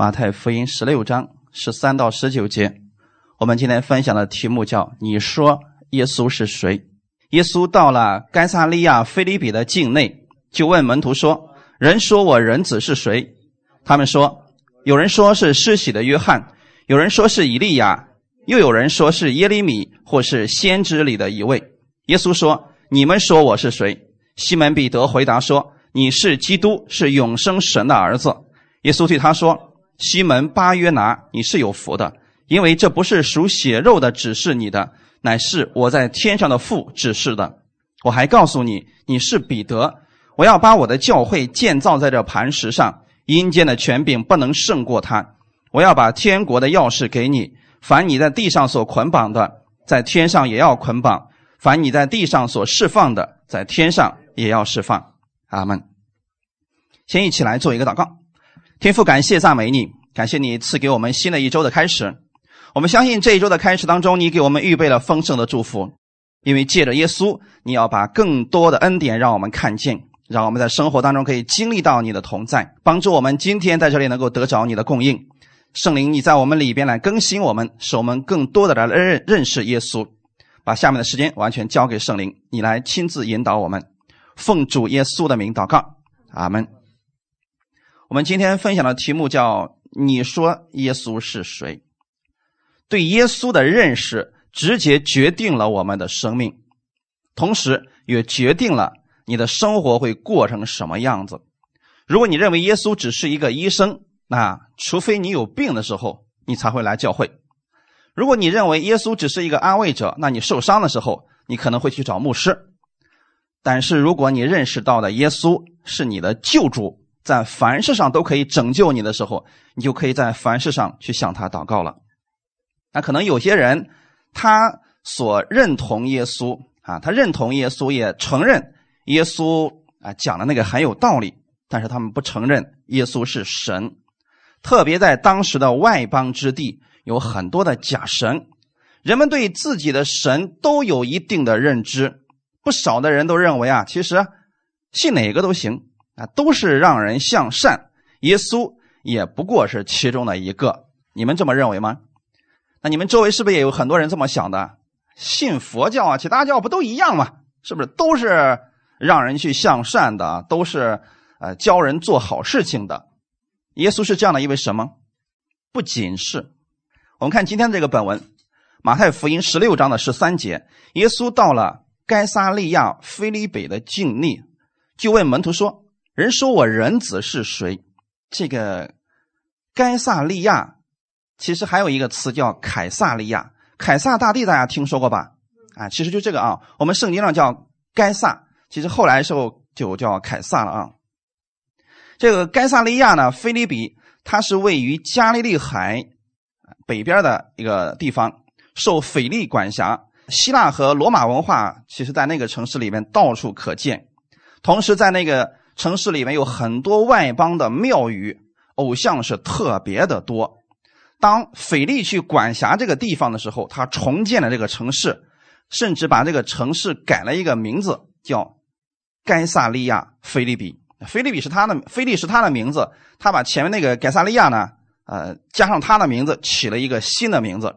马太福音十六章十三到十九节，我们今天分享的题目叫“你说耶稣是谁？”耶稣到了该萨利亚菲利比的境内，就问门徒说：“人说我人子是谁？”他们说：“有人说是施洗的约翰，有人说是以利亚，又有人说是耶利米，或是先知里的一位。”耶稣说：“你们说我是谁？”西门彼得回答说：“你是基督，是永生神的儿子。”耶稣对他说。西门巴约拿，你是有福的，因为这不是属血肉的指示你的，乃是我在天上的父指示的。我还告诉你，你是彼得，我要把我的教会建造在这磐石上，阴间的权柄不能胜过他。我要把天国的钥匙给你，凡你在地上所捆绑的，在天上也要捆绑；凡你在地上所释放的，在天上也要释放。阿门。先一起来做一个祷告。天父，感谢赞美你，感谢你赐给我们新的一周的开始。我们相信这一周的开始当中，你给我们预备了丰盛的祝福，因为借着耶稣，你要把更多的恩典让我们看见，让我们在生活当中可以经历到你的同在，帮助我们今天在这里能够得着你的供应。圣灵，你在我们里边来更新我们，使我们更多的来认认识耶稣。把下面的时间完全交给圣灵，你来亲自引导我们。奉主耶稣的名祷告，阿门。我们今天分享的题目叫“你说耶稣是谁？”对耶稣的认识直接决定了我们的生命，同时也决定了你的生活会过成什么样子。如果你认为耶稣只是一个医生，那除非你有病的时候，你才会来教会；如果你认为耶稣只是一个安慰者，那你受伤的时候，你可能会去找牧师。但是如果你认识到的耶稣是你的救主，在凡事上都可以拯救你的时候，你就可以在凡事上去向他祷告了。那可能有些人他所认同耶稣啊，他认同耶稣，也承认耶稣啊讲的那个很有道理，但是他们不承认耶稣是神。特别在当时的外邦之地，有很多的假神，人们对自己的神都有一定的认知。不少的人都认为啊，其实信哪个都行。啊，都是让人向善，耶稣也不过是其中的一个。你们这么认为吗？那你们周围是不是也有很多人这么想的？信佛教啊，其他教不都一样吗？是不是都是让人去向善的，都是呃教人做好事情的？耶稣是这样的一位神吗？不仅是。我们看今天这个本文，马太福音十六章的十三节，耶稣到了该撒利亚菲利北的境内，就问门徒说。人说我人子是谁？这个该萨利亚，其实还有一个词叫凯撒利亚。凯撒大帝大家听说过吧？啊，其实就这个啊，我们圣经上叫该萨，其实后来时候就叫凯撒了啊。这个该萨利亚呢，菲利比，它是位于加利利海北边的一个地方，受腓力管辖。希腊和罗马文化，其实在那个城市里面到处可见。同时在那个。城市里面有很多外邦的庙宇，偶像是特别的多。当腓力去管辖这个地方的时候，他重建了这个城市，甚至把这个城市改了一个名字，叫该萨利亚菲利比。菲利比是他的，菲利是他的名字，他把前面那个该萨利亚呢，呃，加上他的名字，起了一个新的名字。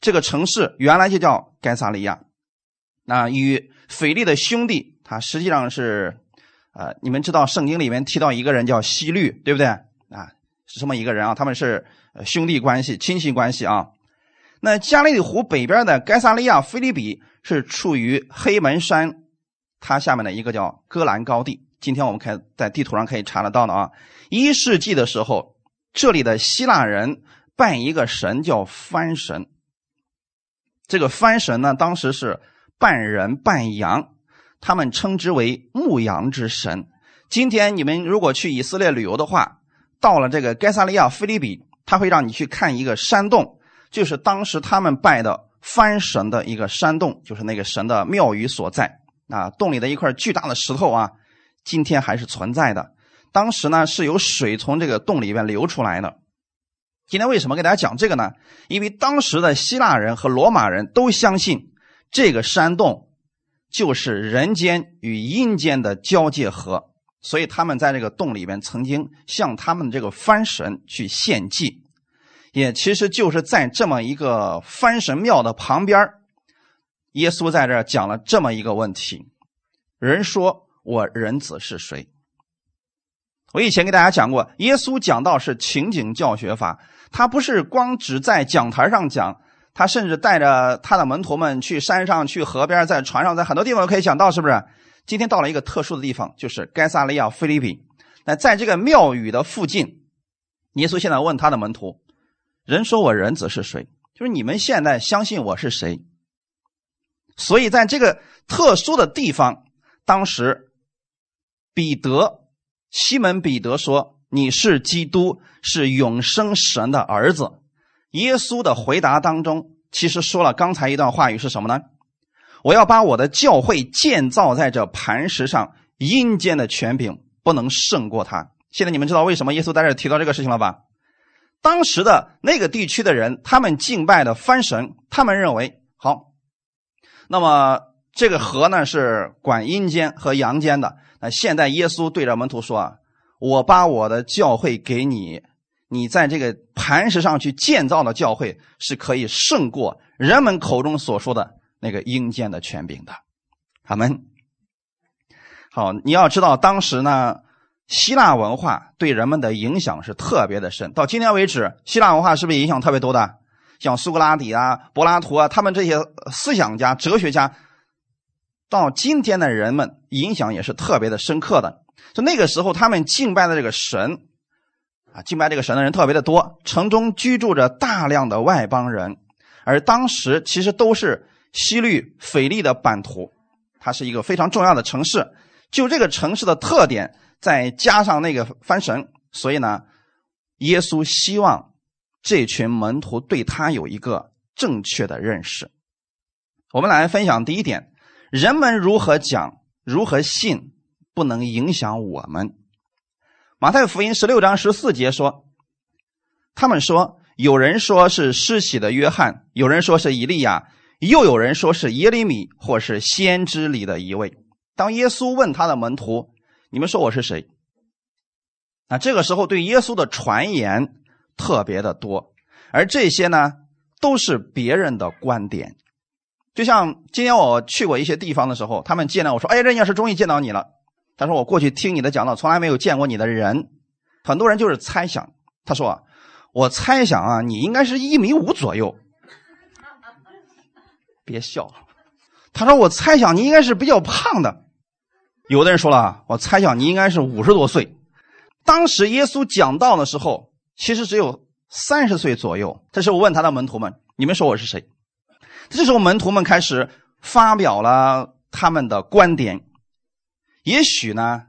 这个城市原来就叫该萨利亚。那与腓力的兄弟，他实际上是。啊，你们知道圣经里面提到一个人叫西律，对不对？啊，是这么一个人啊，他们是兄弟关系、亲戚关系啊。那加利利湖北边的该萨利亚菲利比是处于黑门山，它下面的一个叫戈兰高地。今天我们可以在地图上可以查得到的啊。一世纪的时候，这里的希腊人拜一个神叫帆神。这个帆神呢，当时是半人半羊。他们称之为牧羊之神。今天你们如果去以色列旅游的话，到了这个该萨利亚菲利比，他会让你去看一个山洞，就是当时他们拜的番神的一个山洞，就是那个神的庙宇所在。啊，洞里的一块巨大的石头啊，今天还是存在的。当时呢是有水从这个洞里面流出来的。今天为什么给大家讲这个呢？因为当时的希腊人和罗马人都相信这个山洞。就是人间与阴间的交界河，所以他们在这个洞里边曾经向他们这个番神去献祭，也其实就是在这么一个番神庙的旁边耶稣在这讲了这么一个问题：人说我人子是谁？我以前给大家讲过，耶稣讲到是情景教学法，他不是光只在讲台上讲，他甚至带着他的门徒们去山上、去河边、在船上，在很多地方都可以讲到，是不是？今天到了一个特殊的地方，就是该萨利亚菲利比。那在这个庙宇的附近，耶稣现在问他的门徒：“人说我人子是谁？就是你们现在相信我是谁？”所以在这个特殊的地方，当时彼得。西门彼得说：“你是基督，是永生神的儿子。”耶稣的回答当中，其实说了刚才一段话语是什么呢？我要把我的教会建造在这磐石上，阴间的权柄不能胜过他。现在你们知道为什么耶稣在这提到这个事情了吧？当时的那个地区的人，他们敬拜的翻神，他们认为好，那么这个河呢是管阴间和阳间的。那现在耶稣对着门徒说：“啊，我把我的教会给你，你在这个磐石上去建造的教会是可以胜过人们口中所说的那个阴间的权柄的。”他们好，你要知道，当时呢，希腊文化对人们的影响是特别的深。到今天为止，希腊文化是不是影响特别多的？像苏格拉底啊、柏拉图啊，他们这些思想家、哲学家。到今天的人们影响也是特别的深刻的。就那个时候，他们敬拜的这个神，啊，敬拜这个神的人特别的多。城中居住着大量的外邦人，而当时其实都是西律腓力的版图，它是一个非常重要的城市。就这个城市的特点，再加上那个翻神，所以呢，耶稣希望这群门徒对他有一个正确的认识。我们来分享第一点。人们如何讲、如何信，不能影响我们。马太福音十六章十四节说：“他们说，有人说是施洗的约翰，有人说是以利亚，又有人说是耶利米，或是先知里的一位。”当耶稣问他的门徒：“你们说我是谁？”那，这个时候对耶稣的传言特别的多，而这些呢，都是别人的观点。就像今天我去过一些地方的时候，他们见到我说：“哎，人家是终于见到你了。”他说：“我过去听你的讲道，从来没有见过你的人。”很多人就是猜想。他说：“我猜想啊，你应该是一米五左右。”别笑。他说：“我猜想你应该是比较胖的。”有的人说了：“我猜想你应该是五十多岁。”当时耶稣讲道的时候，其实只有三十岁左右。这时候问他的门徒们：“你们说我是谁？”这时候，门徒们开始发表了他们的观点。也许呢，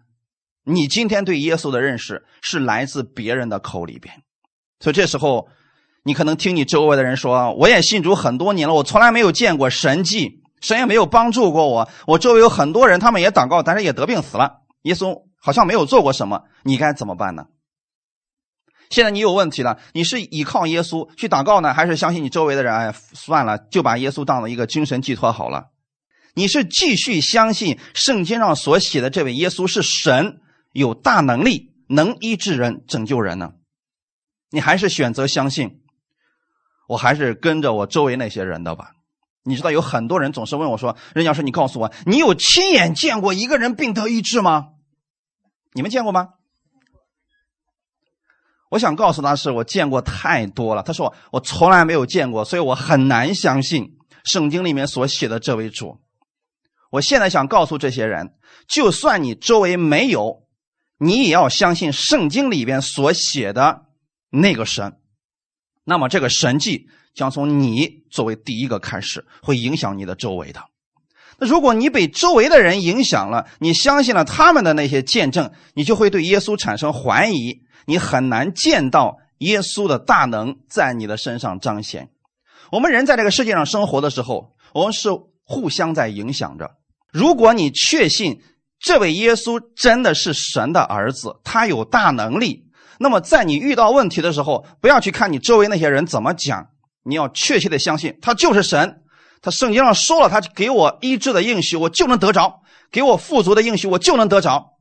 你今天对耶稣的认识是来自别人的口里边，所以这时候，你可能听你周围的人说：“我也信主很多年了，我从来没有见过神迹，神也没有帮助过我。我周围有很多人，他们也祷告，但是也得病死了。耶稣好像没有做过什么，你该怎么办呢？”现在你有问题了，你是依靠耶稣去祷告呢，还是相信你周围的人？哎，算了，就把耶稣当了一个精神寄托好了。你是继续相信圣经上所写的这位耶稣是神，有大能力，能医治人、拯救人呢？你还是选择相信？我还是跟着我周围那些人的吧。你知道有很多人总是问我说：“任教师，你告诉我，你有亲眼见过一个人病得医治吗？你们见过吗？”我想告诉他是我见过太多了。他说我从来没有见过，所以我很难相信圣经里面所写的这位主。我现在想告诉这些人，就算你周围没有，你也要相信圣经里边所写的那个神。那么这个神迹将从你作为第一个开始，会影响你的周围的。那如果你被周围的人影响了，你相信了他们的那些见证，你就会对耶稣产生怀疑。你很难见到耶稣的大能在你的身上彰显。我们人在这个世界上生活的时候，我们是互相在影响着。如果你确信这位耶稣真的是神的儿子，他有大能力，那么在你遇到问题的时候，不要去看你周围那些人怎么讲，你要确切的相信他就是神。他圣经上说了，他给我医治的应许，我就能得着；给我富足的应许，我就能得着。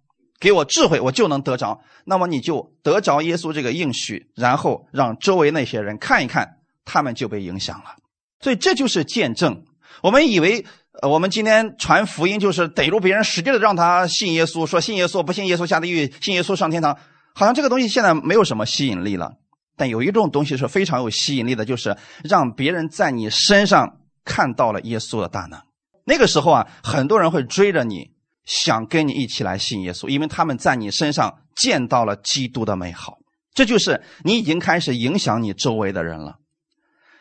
给我智慧，我就能得着。那么你就得着耶稣这个应许，然后让周围那些人看一看，他们就被影响了。所以这就是见证。我们以为，呃，我们今天传福音就是逮住别人，使劲的让他信耶稣，说信耶稣，不信耶稣下地狱，信耶稣上天堂。好像这个东西现在没有什么吸引力了。但有一种东西是非常有吸引力的，就是让别人在你身上看到了耶稣的大能。那个时候啊，很多人会追着你。想跟你一起来信耶稣，因为他们在你身上见到了基督的美好。这就是你已经开始影响你周围的人了，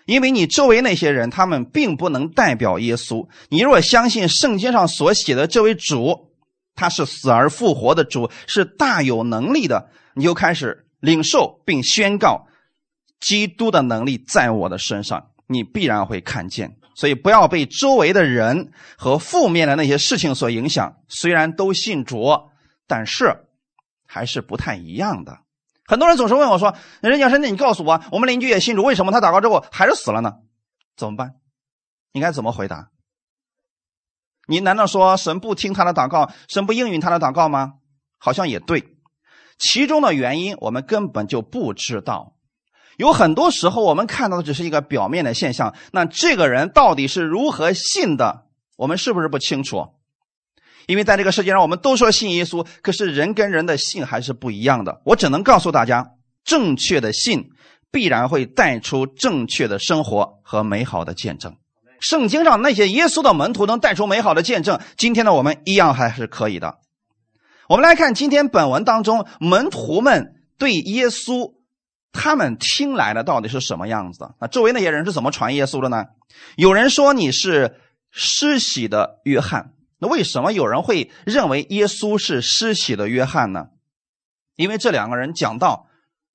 因为你周围那些人，他们并不能代表耶稣。你若相信圣经上所写的这位主，他是死而复活的主，是大有能力的，你就开始领受并宣告基督的能力在我的身上，你必然会看见。所以不要被周围的人和负面的那些事情所影响。虽然都信主，但是还是不太一样的。很多人总是问我说：“人家神，你告诉我，我们邻居也信主，为什么他祷告之后还是死了呢？怎么办？应该怎么回答？你难道说神不听他的祷告，神不应允他的祷告吗？好像也对。其中的原因我们根本就不知道。”有很多时候，我们看到的只是一个表面的现象。那这个人到底是如何信的？我们是不是不清楚？因为在这个世界上，我们都说信耶稣，可是人跟人的信还是不一样的。我只能告诉大家，正确的信必然会带出正确的生活和美好的见证。圣经上那些耶稣的门徒能带出美好的见证，今天的我们一样还是可以的。我们来看今天本文当中，门徒们对耶稣。他们听来的到底是什么样子的？那周围那些人是怎么传耶稣的呢？有人说你是施洗的约翰，那为什么有人会认为耶稣是施洗的约翰呢？因为这两个人讲道、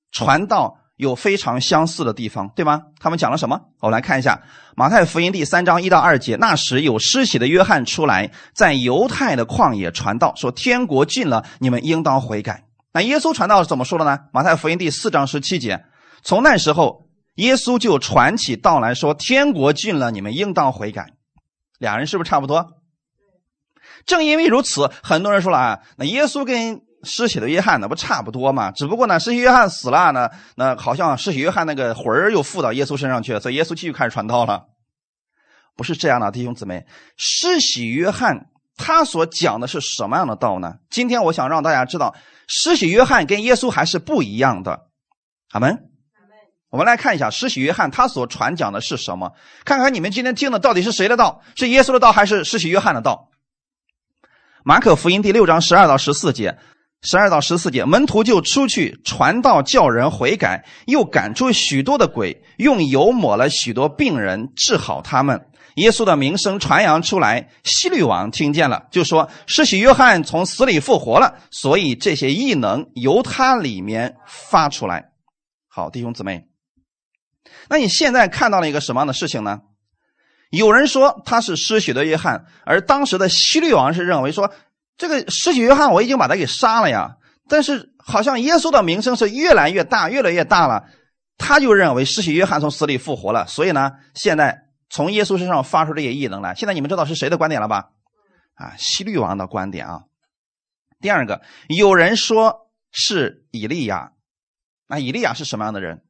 传道有非常相似的地方，对吗？他们讲了什么？我们来看一下马太福音第三章一到二节。那时有施洗的约翰出来，在犹太的旷野传道，说天国近了，你们应当悔改。那耶稣传道是怎么说的呢？马太福音第四章十七节，从那时候，耶稣就传起道来说：“天国近了，你们应当悔改。”俩人是不是差不多？正因为如此，很多人说了啊，那耶稣跟施洗的约翰那不差不多嘛？只不过呢，施洗约翰死了呢，那好像施洗约翰那个魂儿又附到耶稣身上去了，所以耶稣继续开始传道了。不是这样的，弟兄姊妹，施洗约翰他所讲的是什么样的道呢？今天我想让大家知道。施洗约翰跟耶稣还是不一样的，阿门。我们来看一下施洗约翰他所传讲的是什么？看看你们今天听的到底是谁的道？是耶稣的道还是施洗约翰的道？马可福音第六章十二到十四节，十二到十四节，门徒就出去传道，叫人悔改，又赶出许多的鬼，用油抹了许多病人，治好他们。耶稣的名声传扬出来，希律王听见了，就说：“施洗约翰从死里复活了，所以这些异能由他里面发出来。”好，弟兄姊妹，那你现在看到了一个什么样的事情呢？有人说他是施洗的约翰，而当时的希律王是认为说，这个施洗约翰我已经把他给杀了呀。但是好像耶稣的名声是越来越大，越来越大了，他就认为施洗约翰从死里复活了，所以呢，现在。从耶稣身上发出这些异能来，现在你们知道是谁的观点了吧？啊，希律王的观点啊。第二个，有人说是以利亚，那以利亚是什么样的人？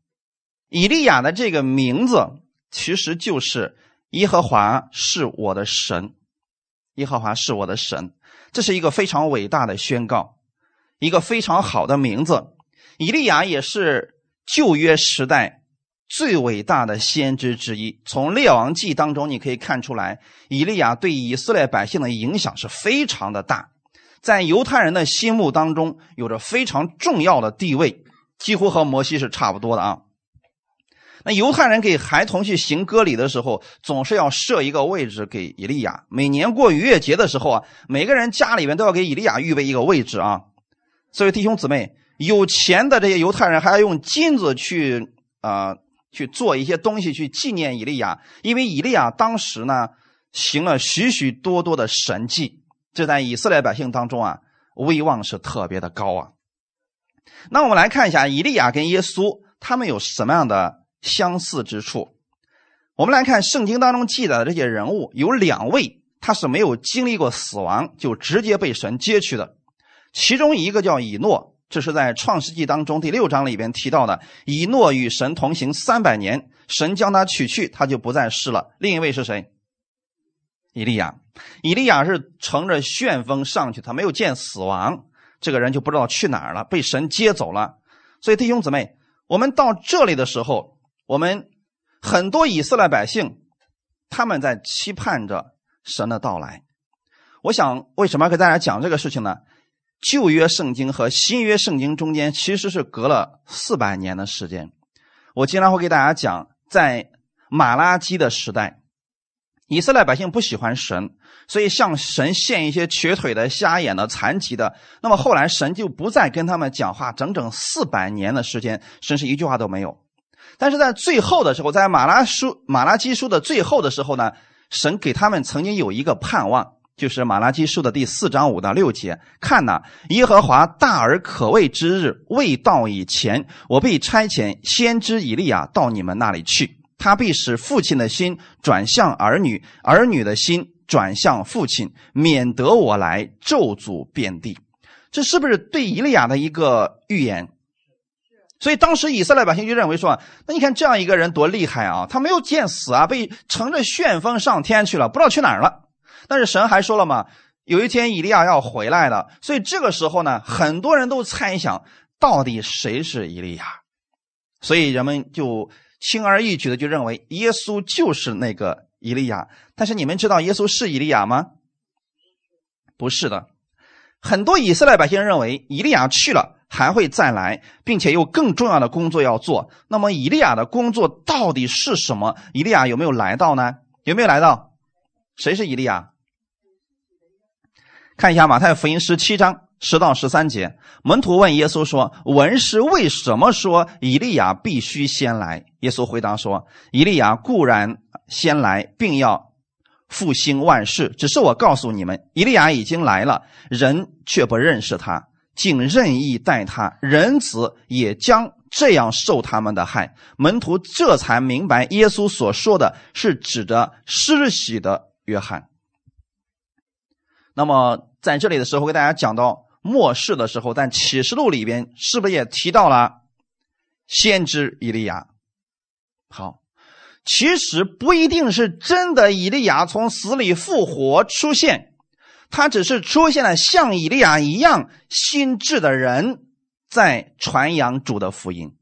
以利亚的这个名字其实就是耶和华是我的神，耶和华是我的神，这是一个非常伟大的宣告，一个非常好的名字。以利亚也是旧约时代。最伟大的先知之一，从《列王记》当中你可以看出来，以利亚对以色列百姓的影响是非常的大，在犹太人的心目当中有着非常重要的地位，几乎和摩西是差不多的啊。那犹太人给孩童去行割礼的时候，总是要设一个位置给以利亚。每年过逾越节的时候啊，每个人家里面都要给以利亚预备一个位置啊。所以弟兄姊妹，有钱的这些犹太人还要用金子去啊。去做一些东西去纪念以利亚，因为以利亚当时呢行了许许多多的神迹，这在以色列百姓当中啊威望是特别的高啊。那我们来看一下以利亚跟耶稣他们有什么样的相似之处？我们来看圣经当中记载的这些人物，有两位他是没有经历过死亡就直接被神接去的，其中一个叫以诺，这是在创世纪当中第六章里边提到的。以诺与神同行三百年，神将他取去，他就不再世了。另一位是谁？以利亚。以利亚是乘着旋风上去，他没有见死亡，这个人就不知道去哪儿了，被神接走了。所以弟兄姊妹，我们到这里的时候，我们很多以色列百姓，他们在期盼着神的到来。我想，为什么要给大家讲这个事情呢？旧约圣经和新约圣经中间其实是隔了四百年的时间。我经常会给大家讲，在马拉基的时代，以色列百姓不喜欢神，所以向神献一些瘸腿的、瞎眼的、残疾的。那么后来神就不再跟他们讲话，整整四百年的时间，神是一句话都没有。但是在最后的时候，在马拉书、马拉基书的最后的时候呢，神给他们曾经有一个盼望。就是马拉基书的第四章五到六节，看呐，耶和华大而可畏之日未到以前，我必差遣先知以利亚到你们那里去，他必使父亲的心转向儿女，儿女的心转向父亲，免得我来咒诅遍地。这是不是对以利亚的一个预言？所以当时以色列百姓就认为说，那你看这样一个人多厉害啊，他没有见死啊，被乘着旋风上天去了，不知道去哪儿了。但是神还说了嘛，有一天以利亚要回来的，所以这个时候呢，很多人都猜想到底谁是以利亚，所以人们就轻而易举的就认为耶稣就是那个以利亚。但是你们知道耶稣是以利亚吗？不是的，很多以色列百姓认为以利亚去了还会再来，并且有更重要的工作要做。那么以利亚的工作到底是什么？以利亚有没有来到呢？有没有来到？谁是以利亚？看一下马太福音十七章十到十三节，门徒问耶稣说：“文士为什么说以利亚必须先来？”耶稣回答说：“以利亚固然先来，并要复兴万事。只是我告诉你们，以利亚已经来了，人却不认识他，竟任意待他。人子也将这样受他们的害。”门徒这才明白，耶稣所说的是指着施洗的约翰。那么在这里的时候，给大家讲到末世的时候，但启示录里边是不是也提到了先知以利亚？好，其实不一定是真的以利亚从死里复活出现，他只是出现了像以利亚一样心智的人在传扬主的福音，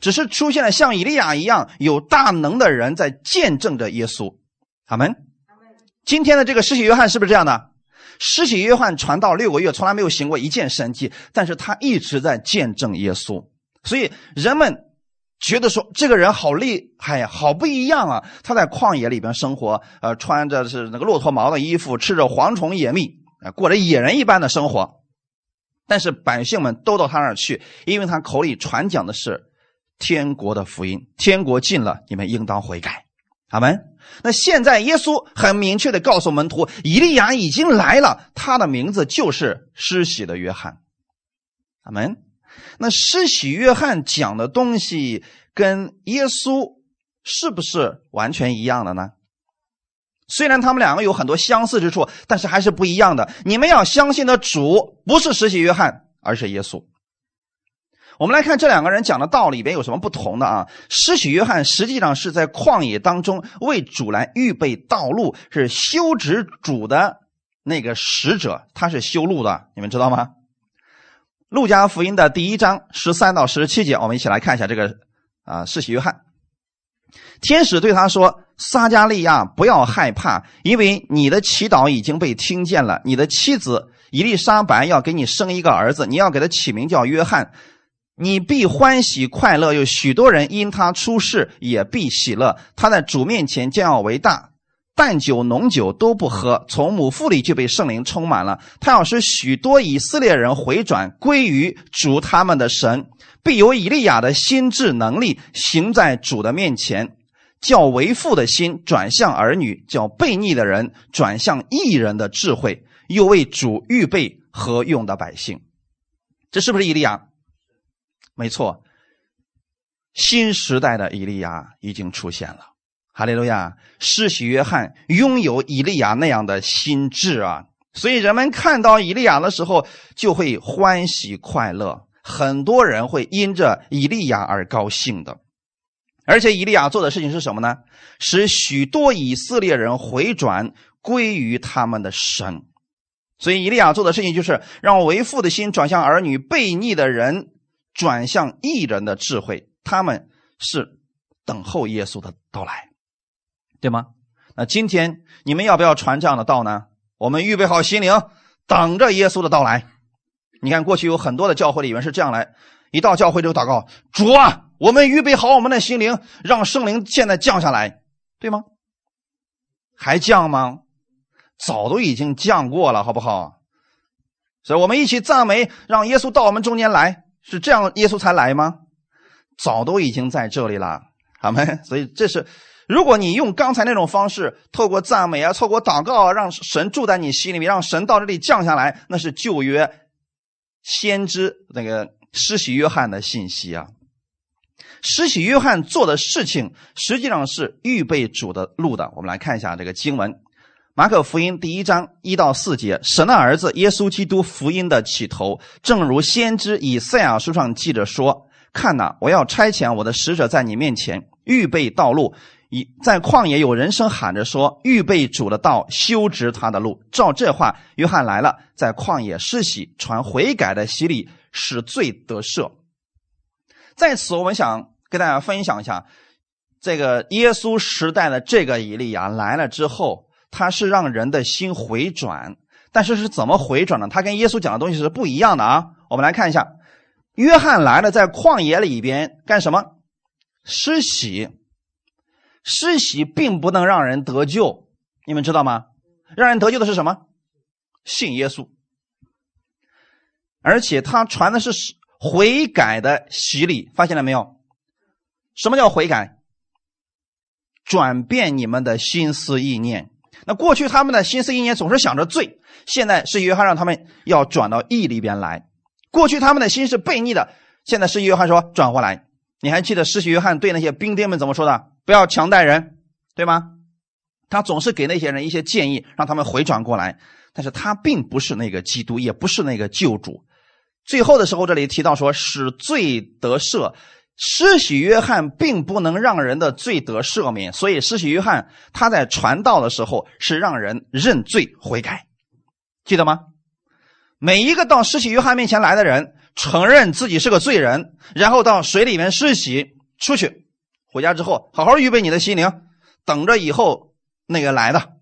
只是出现了像以利亚一样有大能的人在见证着耶稣。阿门。今天的这个施洗约翰是不是这样的？施洗约翰传道六个月，从来没有行过一件神迹，但是他一直在见证耶稣，所以人们觉得说这个人好厉害呀，好不一样啊！他在旷野里边生活，呃，穿着是那个骆驼毛的衣服，吃着蝗虫野蜜，啊，过着野人一般的生活。但是百姓们都到他那儿去，因为他口里传讲的是天国的福音，天国近了，你们应当悔改。阿门。那现在耶稣很明确的告诉门徒，以利亚已经来了，他的名字就是施洗的约翰。阿门。那施洗约翰讲的东西跟耶稣是不是完全一样的呢？虽然他们两个有很多相似之处，但是还是不一样的。你们要相信的主不是施洗约翰，而是耶稣。我们来看这两个人讲的道理里边有什么不同的啊？施洗约翰实际上是在旷野当中为主来预备道路，是修直主的那个使者，他是修路的，你们知道吗？路加福音的第一章十三到十七节，我们一起来看一下这个啊，世袭约翰。天使对他说：“撒加利亚，不要害怕，因为你的祈祷已经被听见了。你的妻子伊丽莎白要给你生一个儿子，你要给他起名叫约翰。”你必欢喜快乐，有许多人因他出世也必喜乐。他在主面前将要为大，淡酒浓酒都不喝，从母腹里就被圣灵充满了。他要使许多以色列人回转归于主他们的神，必有以利亚的心智能力行在主的面前，叫为父的心转向儿女，叫悖逆的人转向异人的智慧，又为主预备何用的百姓。这是不是以利亚？没错，新时代的以利亚已经出现了。哈利路亚！施洗约翰拥有以利亚那样的心智啊，所以人们看到以利亚的时候就会欢喜快乐，很多人会因着以利亚而高兴的。而且以利亚做的事情是什么呢？使许多以色列人回转归于他们的神。所以以利亚做的事情就是让为父的心转向儿女，悖逆的人转向异人的智慧。他们是等候耶稣的到来，对吗？那今天你们要不要传这样的道呢？我们预备好心灵，等着耶稣的到来。你看，过去有很多的教会里面是这样来，一到教会就祷告：主啊。我们预备好我们的心灵，让圣灵现在降下来，对吗？还降吗？早都已经降过了，好不好？所以我们一起赞美，让耶稣到我们中间来，是这样，耶稣才来吗？早都已经在这里了，好没？所以这是，如果你用刚才那种方式，透过赞美啊，透过祷告，让神住在你心里面，让神到这里降下来，那是旧约先知那个施洗约翰的信息啊。施洗约翰做的事情，实际上是预备主的路的。我们来看一下这个经文，《马可福音》第一章一到四节：神的儿子耶稣基督福音的起头，正如先知以赛亚书上记着说：“看呐，我要差遣我的使者在你面前，预备道路。一在旷野有人声喊着说：预备主的道，修直他的路。”照这话，约翰来了，在旷野施洗，传悔改的洗礼，使罪得赦。在此，我们想跟大家分享一下，这个耶稣时代的这个以利亚来了之后，他是让人的心回转，但是是怎么回转呢？他跟耶稣讲的东西是不一样的啊！我们来看一下，约翰来了，在旷野里边干什么？施洗。施洗并不能让人得救，你们知道吗？让人得救的是什么？信耶稣，而且他传的是。悔改的洗礼，发现了没有？什么叫悔改？转变你们的心思意念。那过去他们的心思意念总是想着罪，现在是约翰让他们要转到义里边来。过去他们的心是悖逆的，现在是约翰说转过来。你还记得施洗约翰对那些兵丁们怎么说的？不要强待人，对吗？他总是给那些人一些建议，让他们回转过来。但是他并不是那个基督，也不是那个救主。最后的时候，这里提到说使罪得赦，施洗约翰并不能让人的罪得赦免，所以施洗约翰他在传道的时候是让人认罪悔改，记得吗？每一个到施洗约翰面前来的人，承认自己是个罪人，然后到水里面施洗出去，回家之后好好预备你的心灵，等着以后那个来的，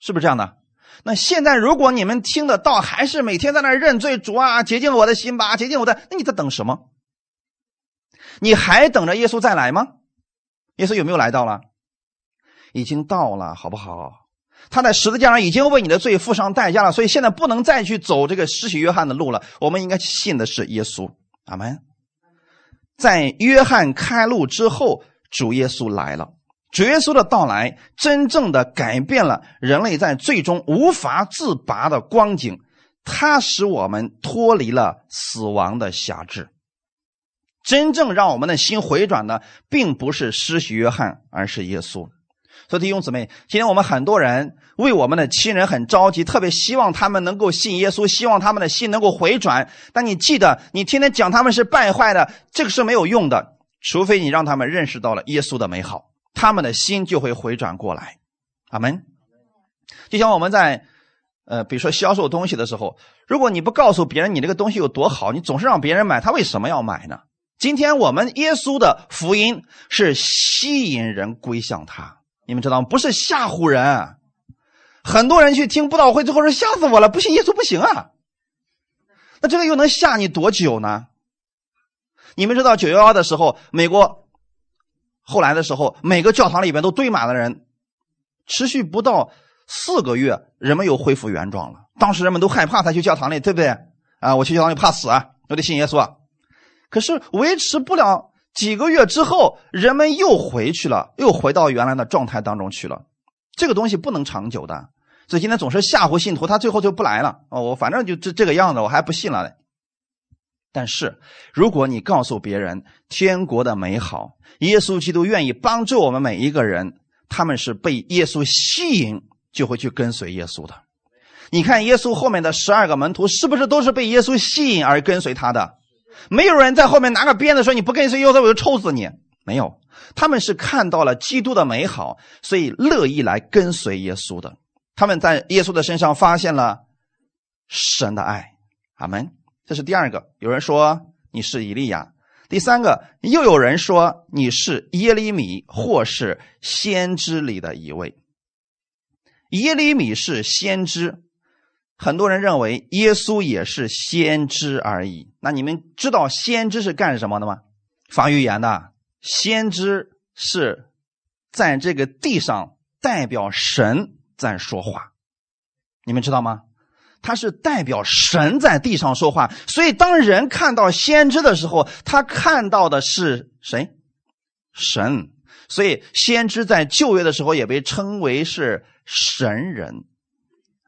是不是这样的？那现在，如果你们听得到，还是每天在那认罪，主啊，洁净我的心吧，洁净我的，那你在等什么？你还等着耶稣再来吗？耶稣有没有来到了？已经到了，好不好？他在十字架上已经为你的罪付上代价了，所以现在不能再去走这个施洗约翰的路了。我们应该信的是耶稣。阿门。在约翰开路之后，主耶稣来了。主耶稣的到来，真正的改变了人类在最终无法自拔的光景。它使我们脱离了死亡的辖制。真正让我们的心回转的，并不是施洗约翰，而是耶稣。所以弟兄姊妹，今天我们很多人为我们的亲人很着急，特别希望他们能够信耶稣，希望他们的心能够回转。但你记得，你天天讲他们是败坏的，这个是没有用的，除非你让他们认识到了耶稣的美好。他们的心就会回转过来，阿门。就像我们在，呃，比如说销售东西的时候，如果你不告诉别人你这个东西有多好，你总是让别人买，他为什么要买呢？今天我们耶稣的福音是吸引人归向他，你们知道吗？不是吓唬人。很多人去听布道会，最后说吓死我了，不信耶稣不行啊。那这个又能吓你多久呢？你们知道九幺幺的时候，美国。后来的时候，每个教堂里边都堆满了人，持续不到四个月，人们又恢复原状了。当时人们都害怕，才去教堂里，对不对？啊，我去教堂里怕死啊，我得信耶稣。啊。可是维持不了几个月之后，人们又回去了，又回到原来的状态当中去了。这个东西不能长久的，所以今天总是吓唬信徒，他最后就不来了。哦，我反正就这这个样子，我还不信了。但是，如果你告诉别人天国的美好，耶稣基督愿意帮助我们每一个人，他们是被耶稣吸引，就会去跟随耶稣的。你看耶稣后面的十二个门徒，是不是都是被耶稣吸引而跟随他的？没有人在后面拿个鞭子说你不跟随耶稣我就抽死你。没有，他们是看到了基督的美好，所以乐意来跟随耶稣的。他们在耶稣的身上发现了神的爱。阿门。这是第二个。有人说你是以利亚。第三个，又有人说你是耶利米，或是先知里的一位。耶利米是先知，很多人认为耶稣也是先知而已。那你们知道先知是干什么的吗？发预言的。先知是在这个地上代表神在说话，你们知道吗？他是代表神在地上说话，所以当人看到先知的时候，他看到的是谁？神。所以先知在旧约的时候也被称为是神人，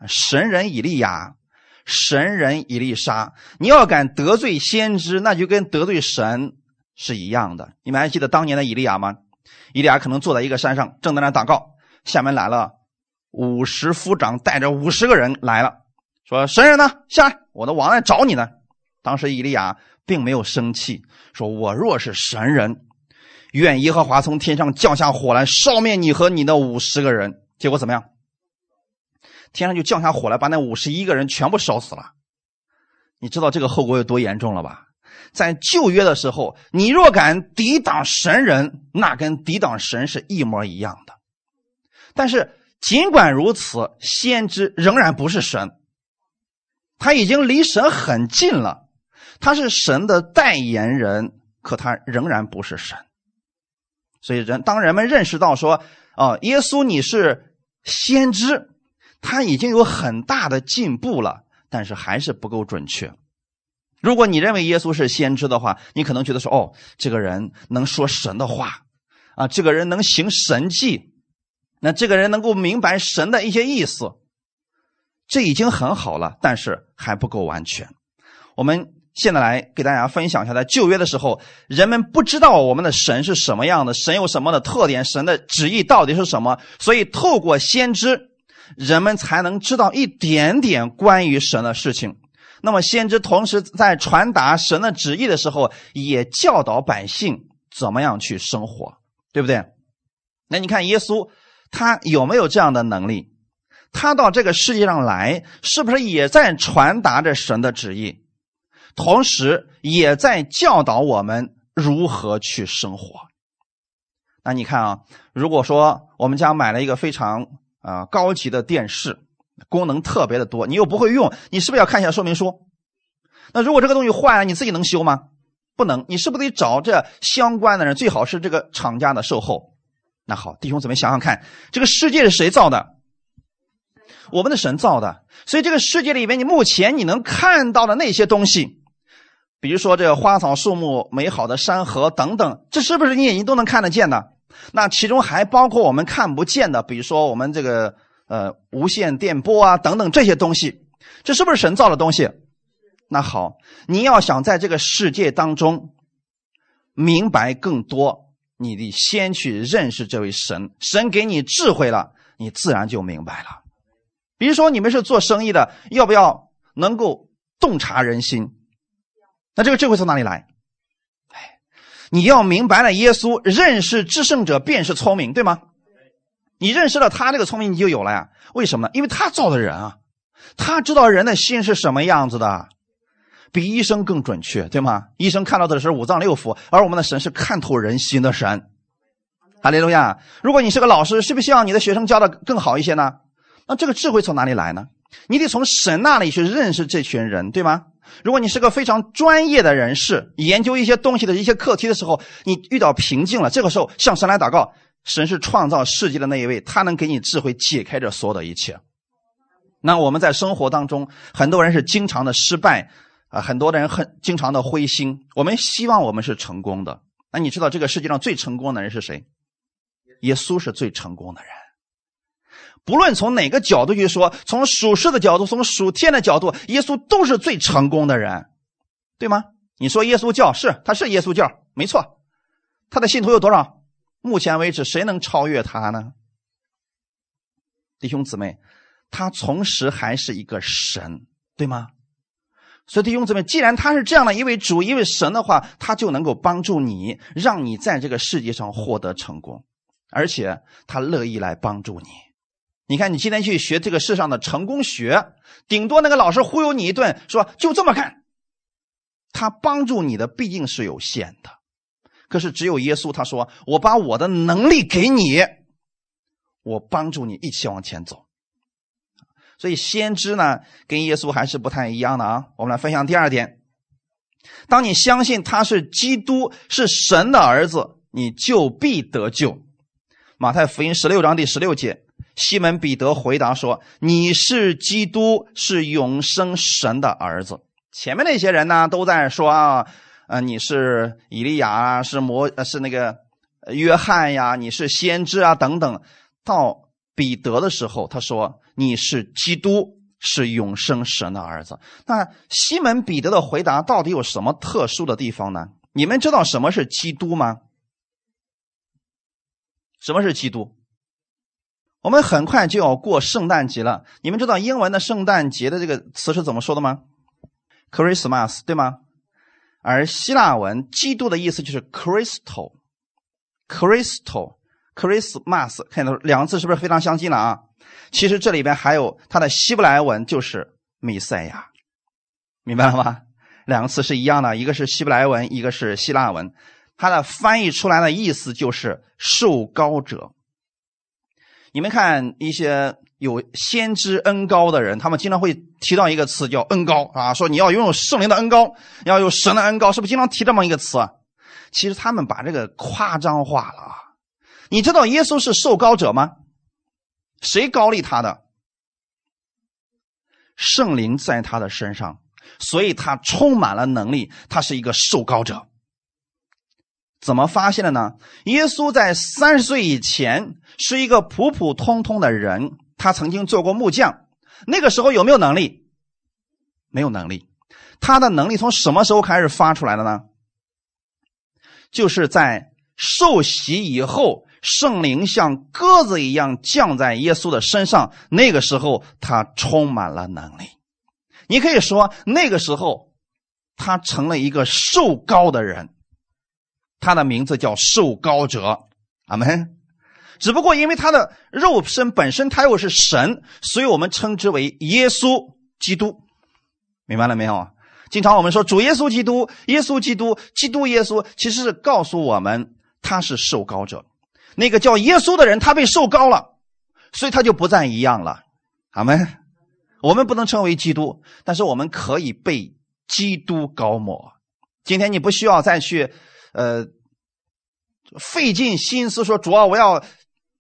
神人以利亚，神人以利沙。你要敢得罪先知，那就跟得罪神是一样的。你们还记得当年的以利亚吗？以利亚可能坐在一个山上，正在那祷告，下面来了五十夫长，带着五十个人来了。说神人呢？下来，我的王来找你呢。当时以利亚并没有生气，说：“我若是神人，愿耶和华从天上降下火来，烧灭你和你的五十个人。”结果怎么样？天上就降下火来，把那五十一个人全部烧死了。你知道这个后果有多严重了吧？在旧约的时候，你若敢抵挡神人，那跟抵挡神是一模一样的。但是尽管如此，先知仍然不是神。他已经离神很近了，他是神的代言人，可他仍然不是神。所以人当人们认识到说，哦，耶稣你是先知，他已经有很大的进步了，但是还是不够准确。如果你认为耶稣是先知的话，你可能觉得说，哦，这个人能说神的话，啊，这个人能行神迹，那这个人能够明白神的一些意思。这已经很好了，但是还不够完全。我们现在来给大家分享一下，在旧约的时候，人们不知道我们的神是什么样的，神有什么的特点，神的旨意到底是什么，所以透过先知，人们才能知道一点点关于神的事情。那么，先知同时在传达神的旨意的时候，也教导百姓怎么样去生活，对不对？那你看耶稣，他有没有这样的能力？他到这个世界上来，是不是也在传达着神的旨意，同时也在教导我们如何去生活？那你看啊，如果说我们家买了一个非常啊高级的电视，功能特别的多，你又不会用，你是不是要看一下说明书？那如果这个东西坏了，你自己能修吗？不能，你是不是得找这相关的人？最好是这个厂家的售后。那好，弟兄姊妹想想看，这个世界是谁造的？我们的神造的，所以这个世界里面，你目前你能看到的那些东西，比如说这个花草树木、美好的山河等等，这是不是你眼睛都能看得见的？那其中还包括我们看不见的，比如说我们这个呃无线电波啊等等这些东西，这是不是神造的东西？那好，你要想在这个世界当中明白更多，你得先去认识这位神，神给你智慧了，你自然就明白了。比如说，你们是做生意的，要不要能够洞察人心？那这个智慧从哪里来？哎，你要明白了，耶稣认识至圣者便是聪明，对吗？你认识了他这个聪明，你就有了呀。为什么？因为他造的人啊，他知道人的心是什么样子的，比医生更准确，对吗？医生看到的是五脏六腑，而我们的神是看透人心的神。哈利路亚！如果你是个老师，是不是希望你的学生教的更好一些呢？那这个智慧从哪里来呢？你得从神那里去认识这群人，对吗？如果你是个非常专业的人士，研究一些东西的一些课题的时候，你遇到瓶颈了，这个时候向神来祷告，神是创造世界的那一位，他能给你智慧，解开这所有的一切。那我们在生活当中，很多人是经常的失败啊，很多的人很经常的灰心。我们希望我们是成功的。那你知道这个世界上最成功的人是谁？耶稣是最成功的人。不论从哪个角度去说，从属世的角度，从属天的角度，耶稣都是最成功的人，对吗？你说耶稣教是，他是耶稣教，没错。他的信徒有多少？目前为止，谁能超越他呢？弟兄姊妹，他同时还是一个神，对吗？所以弟兄姊妹，既然他是这样的一位主、一位神的话，他就能够帮助你，让你在这个世界上获得成功，而且他乐意来帮助你。你看，你今天去学这个世上的成功学，顶多那个老师忽悠你一顿，说就这么干。他帮助你的毕竟是有限的，可是只有耶稣，他说：“我把我的能力给你，我帮助你一起往前走。”所以先知呢，跟耶稣还是不太一样的啊。我们来分享第二点：当你相信他是基督，是神的儿子，你就必得救。马太福音十六章第十六节，西门彼得回答说：“你是基督，是永生神的儿子。”前面那些人呢，都在说啊，呃，你是以利亚，是摩，是那个约翰呀，你是先知啊，等等。到彼得的时候，他说。你是基督，是永生神的儿子。那西门彼得的回答到底有什么特殊的地方呢？你们知道什么是基督吗？什么是基督？我们很快就要过圣诞节了。你们知道英文的圣诞节的这个词是怎么说的吗？Christmas，对吗？而希腊文“基督”的意思就是 crystal，crystal，Christmas，看到两个字是不是非常相近了啊？其实这里边还有它的希伯来文，就是弥赛亚，明白了吗？两个词是一样的，一个是希伯来文，一个是希腊文，它的翻译出来的意思就是受高者。你们看一些有先知恩高的人，他们经常会提到一个词叫恩高啊，说你要拥有圣灵的恩高，要有神的恩高，是不是经常提这么一个词啊？其实他们把这个夸张化了啊。你知道耶稣是受高者吗？谁高立他的？圣灵在他的身上，所以他充满了能力。他是一个受高者。怎么发现的呢？耶稣在三十岁以前是一个普普通通的人，他曾经做过木匠。那个时候有没有能力？没有能力。他的能力从什么时候开始发出来的呢？就是在受洗以后。圣灵像鸽子一样降在耶稣的身上，那个时候他充满了能力。你可以说，那个时候他成了一个受高的人，他的名字叫受高者。阿门。只不过因为他的肉身本身他又是神，所以我们称之为耶稣基督。明白了没有？经常我们说主耶稣基督、耶稣基督、基督耶稣，其实是告诉我们他是受高者。那个叫耶稣的人，他被受高了，所以他就不再一样了。阿门。我们不能称为基督，但是我们可以被基督高抹。今天你不需要再去，呃，费尽心思说主啊，我要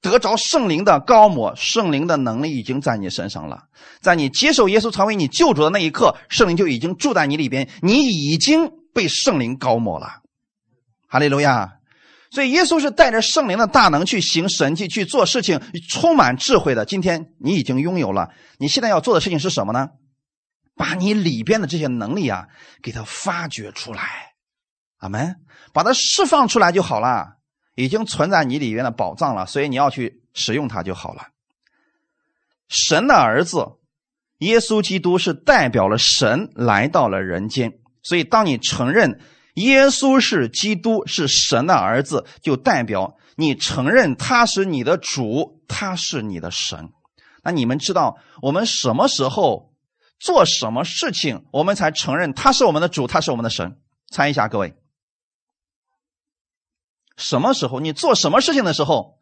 得着圣灵的高抹，圣灵的能力已经在你身上了。在你接受耶稣成为你救主的那一刻，圣灵就已经住在你里边，你已经被圣灵高抹了。哈利路亚。所以，耶稣是带着圣灵的大能去行神迹、去做事情，充满智慧的。今天你已经拥有了，你现在要做的事情是什么呢？把你里边的这些能力啊，给它发掘出来，阿门，把它释放出来就好了。已经存在你里边的宝藏了，所以你要去使用它就好了。神的儿子耶稣基督是代表了神来到了人间，所以当你承认。耶稣是基督，是神的儿子，就代表你承认他是你的主，他是你的神。那你们知道我们什么时候做什么事情，我们才承认他是我们的主，他是我们的神？猜一下，各位，什么时候你做什么事情的时候，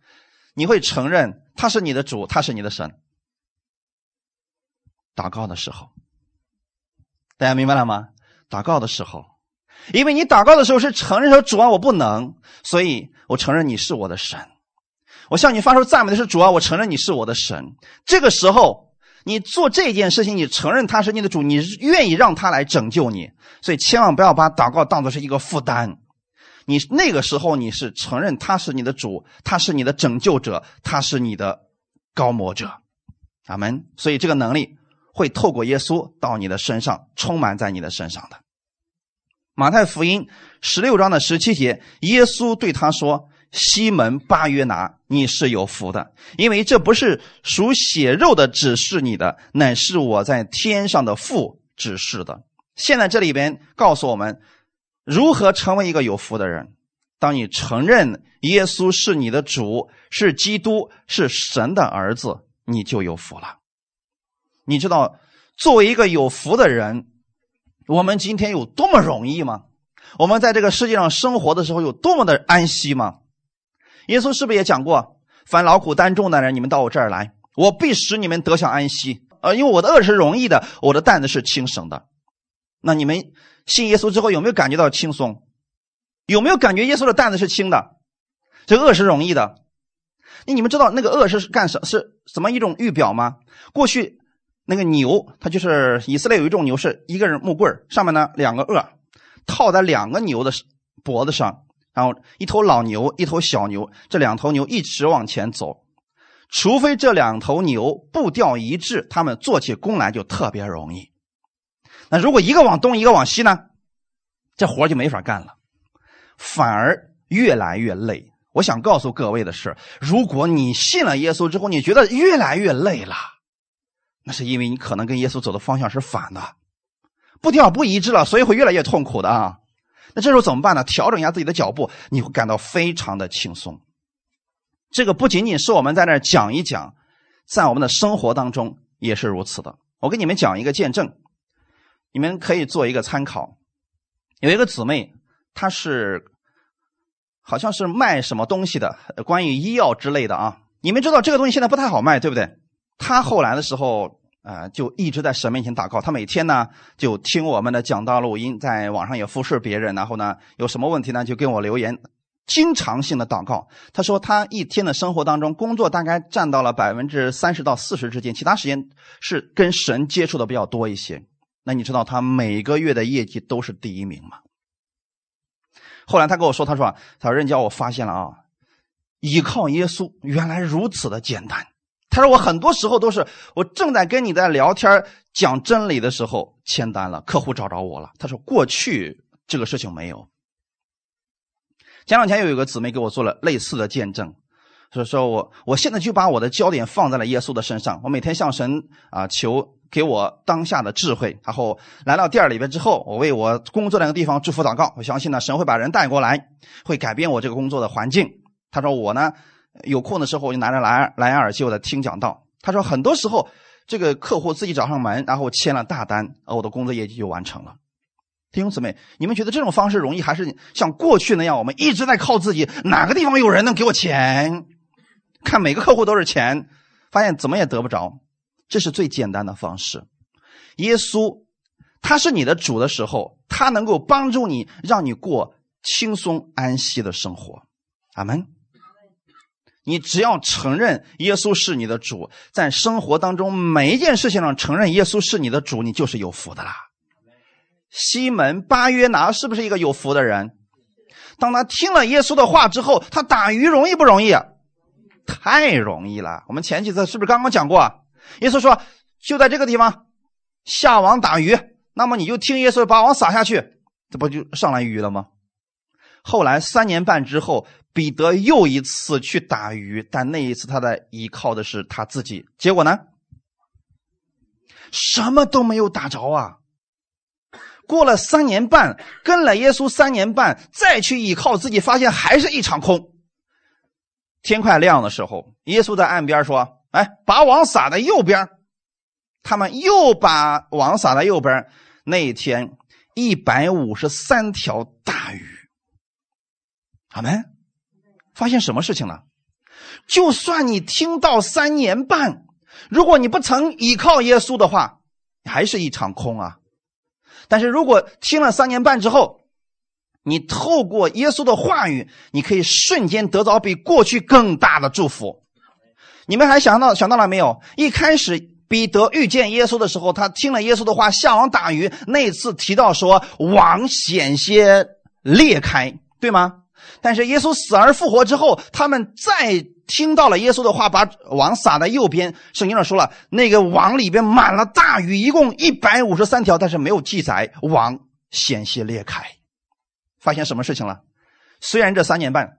你会承认他是你的主，他是你的神？祷告的时候，大家明白了吗？祷告的时候。因为你祷告的时候是承认说主啊我不能，所以我承认你是我的神。我向你发出赞美的是主啊，我承认你是我的神。这个时候你做这件事情，你承认他是你的主，你愿意让他来拯救你，所以千万不要把祷告当作是一个负担。你那个时候你是承认他是你的主，他是你的拯救者，他是你的高摩者。阿门。所以这个能力会透过耶稣到你的身上，充满在你的身上的。马太福音十六章的十七节，耶稣对他说：“西门巴约拿，你是有福的，因为这不是属血肉的指示你的，乃是我在天上的父指示的。现在这里边告诉我们，如何成为一个有福的人。当你承认耶稣是你的主，是基督，是神的儿子，你就有福了。你知道，作为一个有福的人，我们今天有多么容易吗？我们在这个世界上生活的时候有多么的安息吗？耶稣是不是也讲过：“凡劳苦担重的人，你们到我这儿来，我必使你们得享安息。”呃，因为我的恶是容易的，我的担子是轻省的。那你们信耶稣之后有没有感觉到轻松？有没有感觉耶稣的担子是轻的？这恶是容易的。那你们知道那个恶是干什是什么一种预表吗？过去那个牛，它就是以色列有一种牛，是一个人木棍上面呢两个轭，套在两个牛的脖子上，然后一头老牛，一头小牛，这两头牛一直往前走，除非这两头牛步调一致，他们做起工来就特别容易。那如果一个往东，一个往西呢？这活就没法干了，反而越来越累。我想告诉各位的是，如果你信了耶稣之后，你觉得越来越累了，那是因为你可能跟耶稣走的方向是反的，步调不一致了，所以会越来越痛苦的啊。那这时候怎么办呢？调整一下自己的脚步，你会感到非常的轻松。这个不仅仅是我们在那讲一讲，在我们的生活当中也是如此的。我给你们讲一个见证。你们可以做一个参考。有一个姊妹，她是好像是卖什么东西的，关于医药之类的啊。你们知道这个东西现在不太好卖，对不对？她后来的时候啊，就一直在神面前祷告。他每天呢就听我们的讲道录音，在网上也服侍别人。然后呢，有什么问题呢，就给我留言，经常性的祷告。他说他一天的生活当中，工作大概占到了百分之三十到四十之间，其他时间是跟神接触的比较多一些。那你知道他每个月的业绩都是第一名吗？后来他跟我说：“他说，他说任教我发现了啊，依靠耶稣原来如此的简单。他说我很多时候都是我正在跟你在聊天讲真理的时候签单了，客户找着我了。他说过去这个事情没有。前两天又有个姊妹给我做了类似的见证，说说我我现在就把我的焦点放在了耶稣的身上，我每天向神啊求。”给我当下的智慧，然后来到店里边之后，我为我工作那个地方祝福祷告。我相信呢，神会把人带过来，会改变我这个工作的环境。他说我呢，有空的时候我就拿着蓝蓝牙耳机我在听讲道。他说很多时候这个客户自己找上门，然后签了大单，我的工作业绩就完成了。弟兄姊妹，你们觉得这种方式容易，还是像过去那样，我们一直在靠自己？哪个地方有人能给我钱？看每个客户都是钱，发现怎么也得不着。这是最简单的方式。耶稣，他是你的主的时候，他能够帮助你，让你过轻松安息的生活。阿门。你只要承认耶稣是你的主，在生活当中每一件事情上承认耶稣是你的主，你就是有福的啦。西门巴约拿是不是一个有福的人？当他听了耶稣的话之后，他打鱼容易不容易？太容易了。我们前几次是不是刚刚讲过？耶稣说：“就在这个地方下网打鱼，那么你就听耶稣把网撒下去，这不就上来鱼了吗？”后来三年半之后，彼得又一次去打鱼，但那一次他的依靠的是他自己，结果呢，什么都没有打着啊！过了三年半，跟了耶稣三年半，再去依靠自己，发现还是一场空。天快亮的时候，耶稣在岸边说。哎，把网撒在右边，他们又把网撒在右边。那一天，一百五十三条大鱼。我们发现什么事情了？就算你听到三年半，如果你不曾依靠耶稣的话，还是一场空啊。但是如果听了三年半之后，你透过耶稣的话语，你可以瞬间得到比过去更大的祝福。你们还想到想到了没有？一开始彼得遇见耶稣的时候，他听了耶稣的话，下网打鱼。那次提到说网险些裂开，对吗？但是耶稣死而复活之后，他们再听到了耶稣的话，把网撒在右边。圣经上说了，那个网里边满了大鱼，一共一百五十三条，但是没有记载网险些裂开。发现什么事情了？虽然这三年半。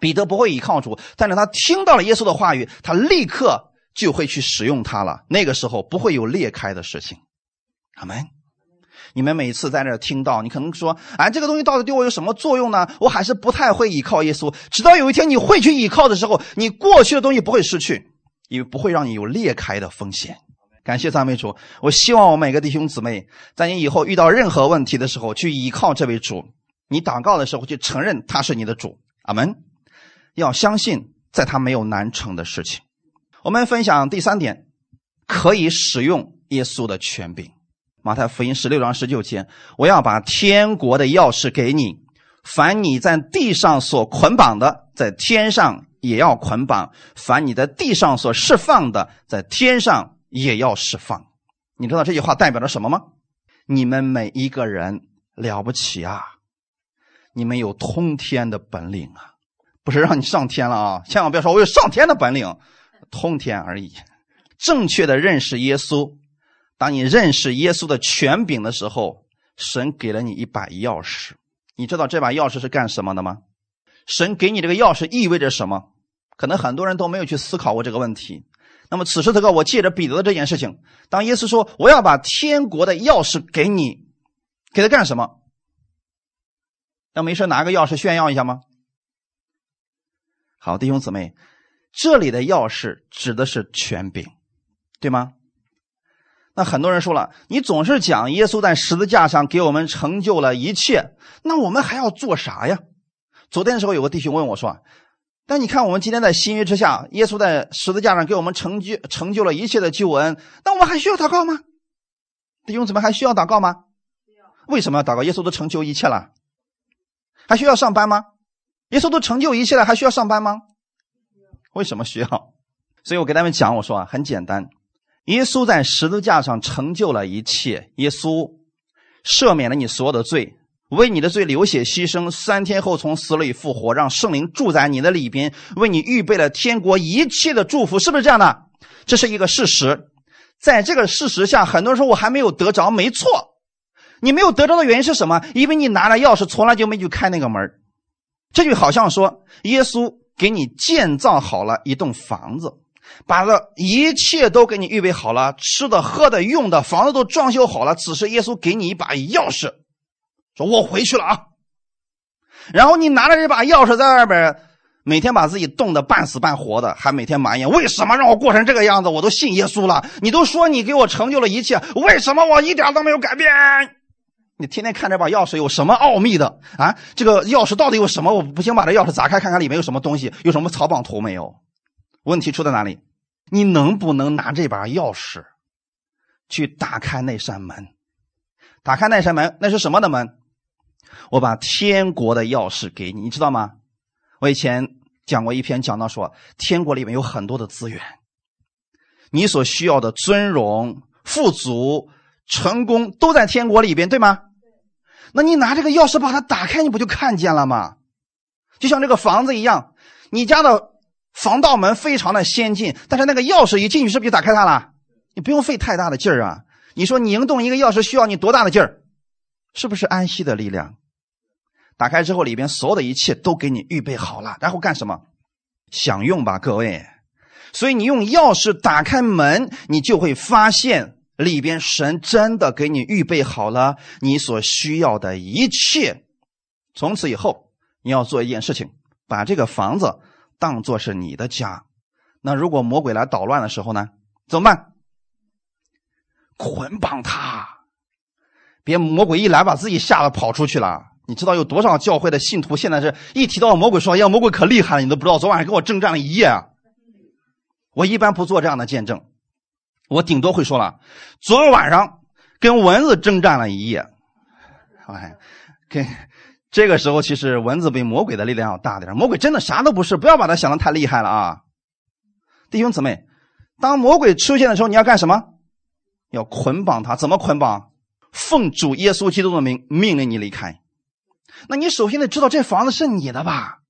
彼得不会倚靠主，但是他听到了耶稣的话语，他立刻就会去使用它了。那个时候不会有裂开的事情。阿门。你们每次在那听到，你可能说：“哎，这个东西到底对我有什么作用呢？”我还是不太会依靠耶稣。直到有一天你会去依靠的时候，你过去的东西不会失去，因为不会让你有裂开的风险。感谢赞美主！我希望我每个弟兄姊妹，在你以后遇到任何问题的时候，去依靠这位主。你祷告的时候，去承认他是你的主。阿门。要相信，在他没有难成的事情。我们分享第三点，可以使用耶稣的权柄。马太福音十六章十九节：“我要把天国的钥匙给你，凡你在地上所捆绑的，在天上也要捆绑；凡你在地上所释放的，在天上也要释放。”你知道这句话代表着什么吗？你们每一个人了不起啊！你们有通天的本领啊！不是让你上天了啊！千万不要说我有上天的本领，通天而已。正确的认识耶稣。当你认识耶稣的权柄的时候，神给了你一把钥匙。你知道这把钥匙是干什么的吗？神给你这个钥匙意味着什么？可能很多人都没有去思考过这个问题。那么此时此刻，我借着彼得的这件事情，当耶稣说我要把天国的钥匙给你，给他干什么？那没事拿个钥匙炫耀一下吗？好，弟兄姊妹，这里的钥匙指的是权柄，对吗？那很多人说了，你总是讲耶稣在十字架上给我们成就了一切，那我们还要做啥呀？昨天的时候有个弟兄问我说：“但你看我们今天在新约之下，耶稣在十字架上给我们成就成就了一切的救恩，那我们还需要祷告吗？弟兄姊妹还需要祷告吗？为什么要祷告？耶稣都成就一切了，还需要上班吗？耶稣都成就一切了，还需要上班吗？为什么需要？所以我给他们讲，我说啊，很简单。耶稣在十字架上成就了一切，耶稣赦免了你所有的罪，为你的罪流血牺牲，三天后从死里复活，让圣灵住在你的里边，为你预备了天国一切的祝福，是不是这样的？这是一个事实。在这个事实下，很多人说我还没有得着，没错，你没有得着的原因是什么？因为你拿了钥匙，从来就没去开那个门这就好像说，耶稣给你建造好了一栋房子。把这一切都给你预备好了，吃的、喝的、用的，房子都装修好了。此时，耶稣给你一把钥匙，说：“我回去了啊。”然后你拿着这把钥匙在外边，每天把自己冻得半死半活的，还每天埋怨：“为什么让我过成这个样子？我都信耶稣了，你都说你给我成就了一切，为什么我一点都没有改变？”你天天看这把钥匙有什么奥秘的啊？这个钥匙到底有什么？我不行，把这钥匙砸开看看里面有什么东西，有什么草榜图没有？问题出在哪里？你能不能拿这把钥匙去打开那扇门？打开那扇门，那是什么的门？我把天国的钥匙给你，你知道吗？我以前讲过一篇讲到说，天国里面有很多的资源，你所需要的尊荣、富足、成功都在天国里边，对吗？那你拿这个钥匙把它打开，你不就看见了吗？就像这个房子一样，你家的。防盗门非常的先进，但是那个钥匙一进去是不是就打开它了？你不用费太大的劲儿啊！你说拧动一个钥匙需要你多大的劲儿？是不是安息的力量？打开之后，里边所有的一切都给你预备好了，然后干什么？享用吧，各位！所以你用钥匙打开门，你就会发现里边神真的给你预备好了你所需要的一切。从此以后，你要做一件事情，把这个房子。当做是你的家，那如果魔鬼来捣乱的时候呢？怎么办？捆绑他，别魔鬼一来把自己吓得跑出去了。你知道有多少教会的信徒现在是一提到魔鬼说：“呀，魔鬼可厉害了，你都不知道。”昨晚上跟我征战了一夜啊！我一般不做这样的见证，我顶多会说了：“昨晚上跟蚊子征战了一夜。”哎，跟。这个时候，其实蚊子比魔鬼的力量要大点。魔鬼真的啥都不是，不要把它想的太厉害了啊！弟兄姊妹，当魔鬼出现的时候，你要干什么？要捆绑他。怎么捆绑？奉主耶稣基督的名命令你离开。那你首先得知道这房子是你的吧？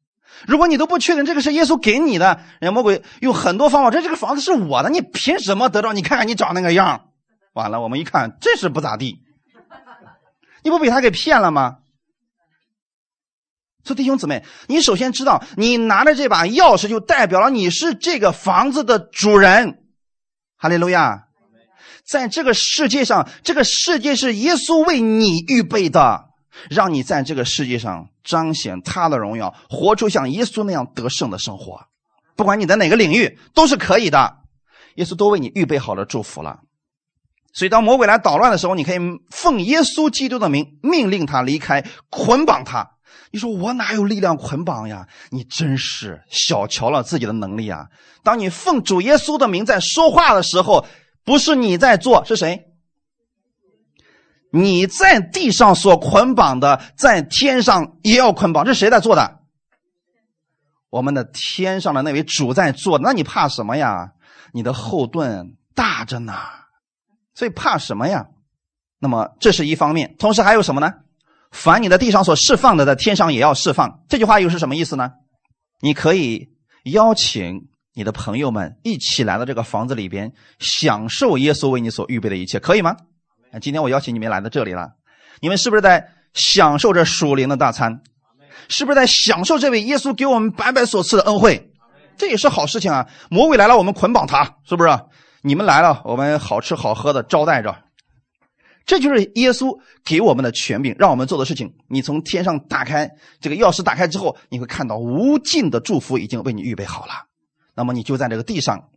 如果你都不确定这个是耶稣给你的，人家魔鬼用很多方法，这这个房子是我的，你凭什么得到？你看看你长那个样，完了，我们一看，真是不咋地。你不被他给骗了吗？所以弟兄姊妹，你首先知道，你拿着这把钥匙，就代表了你是这个房子的主人。哈利路亚！在这个世界上，这个世界是耶稣为你预备的，让你在这个世界上彰显他的荣耀，活出像耶稣那样得胜的生活。不管你在哪个领域，都是可以的。耶稣都为你预备好了祝福了。所以，当魔鬼来捣乱的时候，你可以奉耶稣基督的名命令他离开，捆绑他。你说我哪有力量捆绑呀？你真是小瞧了自己的能力啊！当你奉主耶稣的名在说话的时候，不是你在做，是谁？你在地上所捆绑的，在天上也要捆绑。这是谁在做的？我们的天上的那位主在做。那你怕什么呀？你的后盾大着呢。所以怕什么呀？那么这是一方面，同时还有什么呢？凡你的地上所释放的，在天上也要释放。这句话又是什么意思呢？你可以邀请你的朋友们一起来到这个房子里边，享受耶稣为你所预备的一切，可以吗？今天我邀请你们来到这里了，你们是不是在享受着属灵的大餐？是不是在享受这位耶稣给我们白白所赐的恩惠？这也是好事情啊！魔鬼来了，我们捆绑他，是不是？你们来了，我们好吃好喝的招待着。这就是耶稣给我们的权柄，让我们做的事情。你从天上打开这个钥匙，打开之后，你会看到无尽的祝福已经为你预备好了。那么你就在这个地上，